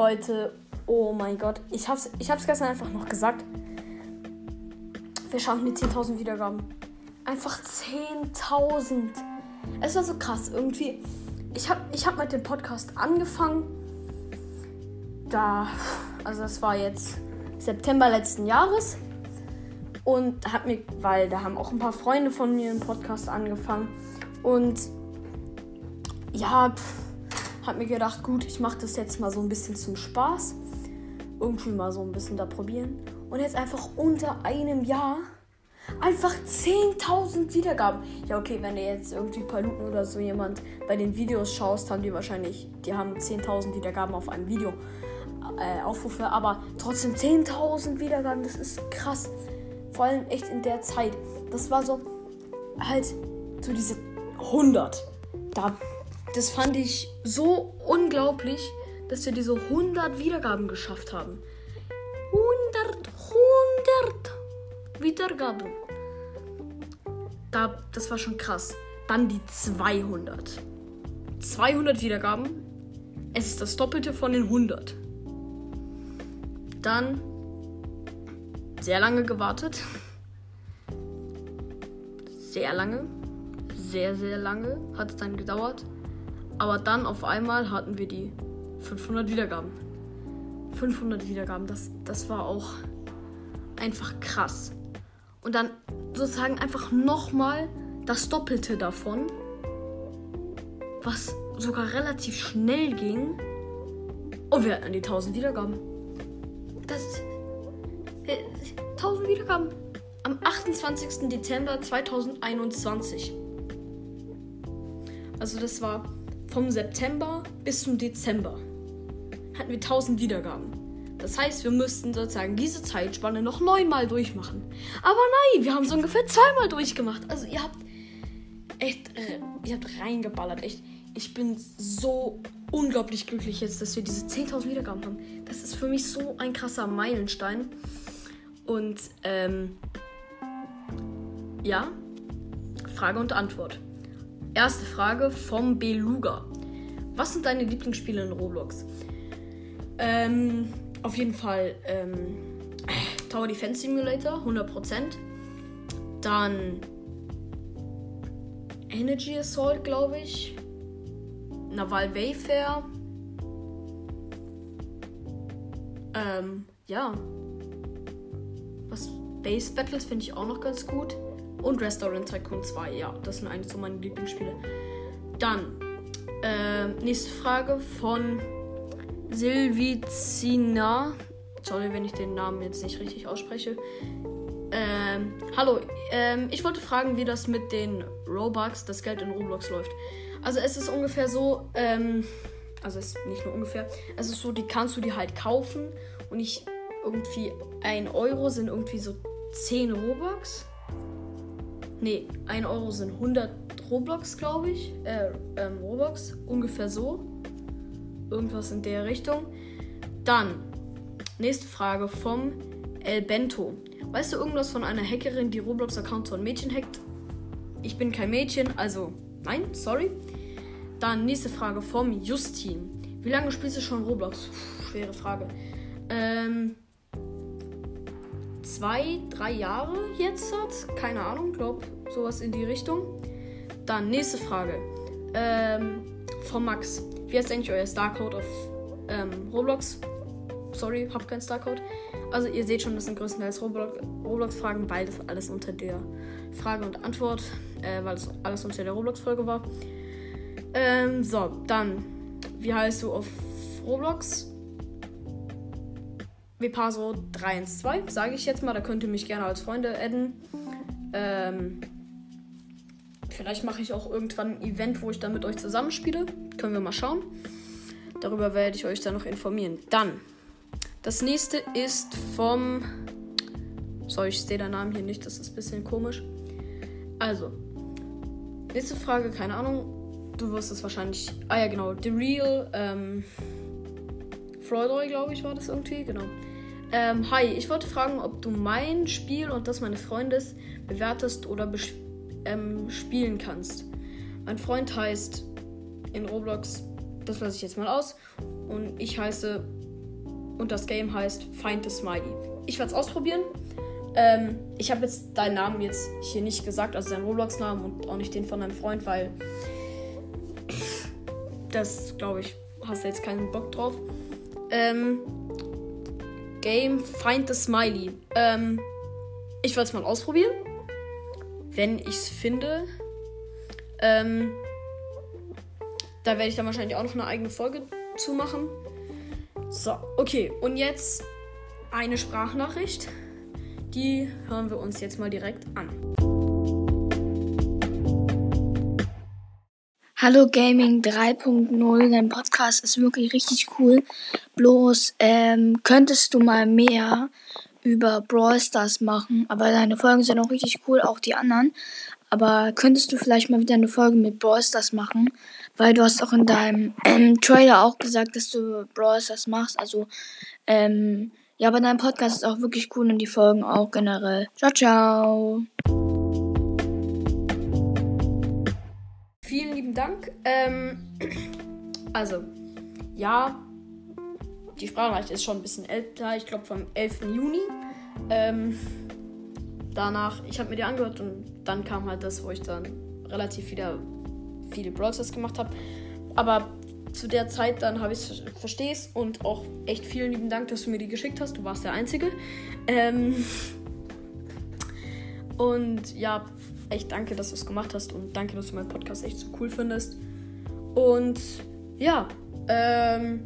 Leute, oh mein Gott. Ich hab's, ich hab's gestern einfach noch gesagt. Wir schaffen die 10.000 Wiedergaben. Einfach 10.000. Es war so krass. Irgendwie, ich habe ich hab mit dem Podcast angefangen. Da, also das war jetzt September letzten Jahres. Und hat mir, weil da haben auch ein paar Freunde von mir einen Podcast angefangen. Und ja, pff, hab mir gedacht, gut, ich mache das jetzt mal so ein bisschen zum Spaß. Irgendwie mal so ein bisschen da probieren. Und jetzt einfach unter einem Jahr einfach 10.000 Wiedergaben. Ja, okay, wenn du jetzt irgendwie Paluten oder so jemand bei den Videos schaust, haben die wahrscheinlich, die haben 10.000 Wiedergaben auf einem Video. Äh, Aufrufe, aber trotzdem 10.000 Wiedergaben, das ist krass. Vor allem echt in der Zeit. Das war so halt so diese 100. Da, das fand ich so unglaublich, dass wir diese 100 Wiedergaben geschafft haben. 100, 100 Wiedergaben. Da, das war schon krass. Dann die 200. 200 Wiedergaben. Es ist das Doppelte von den 100. Dann sehr lange gewartet. Sehr lange. Sehr, sehr lange hat es dann gedauert. Aber dann auf einmal hatten wir die 500 Wiedergaben. 500 Wiedergaben, das, das war auch einfach krass. Und dann sozusagen einfach nochmal das Doppelte davon, was sogar relativ schnell ging. Und wir hatten die 1000 Wiedergaben. Das. Äh, 1000 Wiedergaben. Am 28. Dezember 2021. Also das war vom September bis zum Dezember. Hatten wir 1000 Wiedergaben. Das heißt, wir müssten sozusagen diese Zeitspanne noch neunmal durchmachen. Aber nein, wir haben es ungefähr zweimal durchgemacht. Also ihr habt echt, äh, ihr habt reingeballert. Echt, ich bin so unglaublich glücklich jetzt, dass wir diese 10.000 Wiedergaben haben. Das ist für mich so ein krasser Meilenstein. Und ähm, ja, Frage und Antwort. Erste Frage vom Beluga. Was sind deine Lieblingsspiele in Roblox? Ähm, auf jeden Fall ähm, Tower Defense Simulator, 100%. Dann Energy Assault, glaube ich. Naval Wayfair. Ähm, ja. Was? Base Battles finde ich auch noch ganz gut. Und Restaurant Tycoon 2, ja. Das sind eigentlich so meine Lieblingsspiele. Dann, äh, nächste Frage von Silvicina. Sorry, wenn ich den Namen jetzt nicht richtig ausspreche. Ähm, hallo, ähm, ich wollte fragen, wie das mit den Robux, das Geld in Roblox läuft. Also es ist ungefähr so, ähm, also es ist nicht nur ungefähr, es ist so, die kannst du dir halt kaufen und ich irgendwie 1 Euro sind irgendwie so 10 Robux. Ne, 1 Euro sind 100 Roblox, glaube ich. Äh, ähm, Robux, ungefähr so. Irgendwas in der Richtung. Dann, nächste Frage vom El Bento. Weißt du irgendwas von einer Hackerin, die Roblox-Accounts von Mädchen hackt? Ich bin kein Mädchen, also nein, sorry. Dann nächste Frage vom Justin. Wie lange spielst du schon Roblox? Puh, schwere Frage. Ähm, zwei, drei Jahre jetzt hat. Keine Ahnung, glaub sowas in die Richtung. Dann nächste Frage. Ähm, von Max. Wie heißt eigentlich euer Starcode auf ähm, Roblox? Sorry, hab keinen Starcode. Also ihr seht schon, das sind größtenteils Roblox-Fragen, weil das alles unter der Frage und Antwort, äh, weil das alles unter der Roblox-Folge war. Ähm, so, dann, wie heißt du auf Roblox? Vipaso 312, sage ich jetzt mal. Da könnt ihr mich gerne als Freunde adden. Ähm, vielleicht mache ich auch irgendwann ein Event, wo ich dann mit euch zusammenspiele. Können wir mal schauen. Darüber werde ich euch dann noch informieren. Dann, das nächste ist vom. Sorry, ich sehe den Namen hier nicht, das ist ein bisschen komisch. Also, nächste Frage, keine Ahnung. Du wirst es wahrscheinlich. Ah ja, genau. The Real. Ähm, Floydroy, glaube ich, war das irgendwie. Genau. Ähm, hi, ich wollte fragen, ob du mein Spiel und das meines Freundes bewertest oder ähm, spielen kannst. Mein Freund heißt in Roblox, das lasse ich jetzt mal aus, und ich heiße und das Game heißt Find the Smiley. Ich werde es ausprobieren. Ähm, ich habe jetzt deinen Namen jetzt hier nicht gesagt, also deinen Roblox-Namen und auch nicht den von deinem Freund, weil das, glaube ich, hast du jetzt keinen Bock drauf. Ähm, Game Find the Smiley. Ähm, ich werde es mal ausprobieren. Wenn ich es finde. Ähm, da werde ich dann wahrscheinlich auch noch eine eigene Folge zu machen. So, okay. Und jetzt eine Sprachnachricht. Die hören wir uns jetzt mal direkt an. Hallo Gaming 3.0, dein Podcast ist wirklich richtig cool. Bloß ähm, könntest du mal mehr über Brawl Stars machen, aber deine Folgen sind auch richtig cool, auch die anderen. Aber könntest du vielleicht mal wieder eine Folge mit Brawl Stars machen? Weil du hast auch in deinem ähm, Trailer auch gesagt, dass du Brawl Stars machst. Also, ähm, ja, aber dein Podcast ist auch wirklich cool und die Folgen auch generell. Ciao, ciao. Dank. Ähm, also, ja, die Sprachnachricht ist schon ein bisschen älter, ich glaube vom 11. Juni. Ähm, danach, ich habe mir die angehört und dann kam halt das, wo ich dann relativ wieder viele Browsers gemacht habe. Aber zu der Zeit dann habe ich es verstehst und auch echt vielen lieben Dank, dass du mir die geschickt hast. Du warst der Einzige. Ähm, und ja, echt danke, dass du es gemacht hast und danke, dass du meinen Podcast echt so cool findest. Und ja, ähm,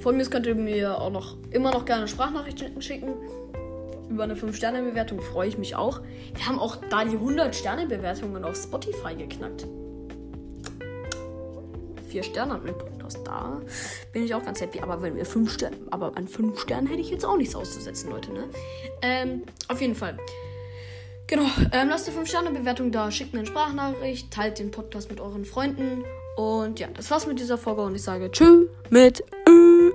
von mir könnt ihr mir auch noch immer noch gerne Sprachnachrichten schicken. Über eine 5-Sterne-Bewertung freue ich mich auch. Wir haben auch da die 100-Sterne-Bewertungen auf Spotify geknackt. 4 Sterne hat mein Podcast da. Bin ich auch ganz happy. Aber wenn wir 5 Sterne, aber an 5 Sternen hätte ich jetzt auch nichts auszusetzen, Leute, ne? Ähm, auf jeden Fall. Genau, ähm, lasst eine 5-Sterne-Bewertung da, schickt mir eine Sprachnachricht, teilt den Podcast mit euren Freunden. Und ja, das war's mit dieser Folge und ich sage Tschüss mit Ü.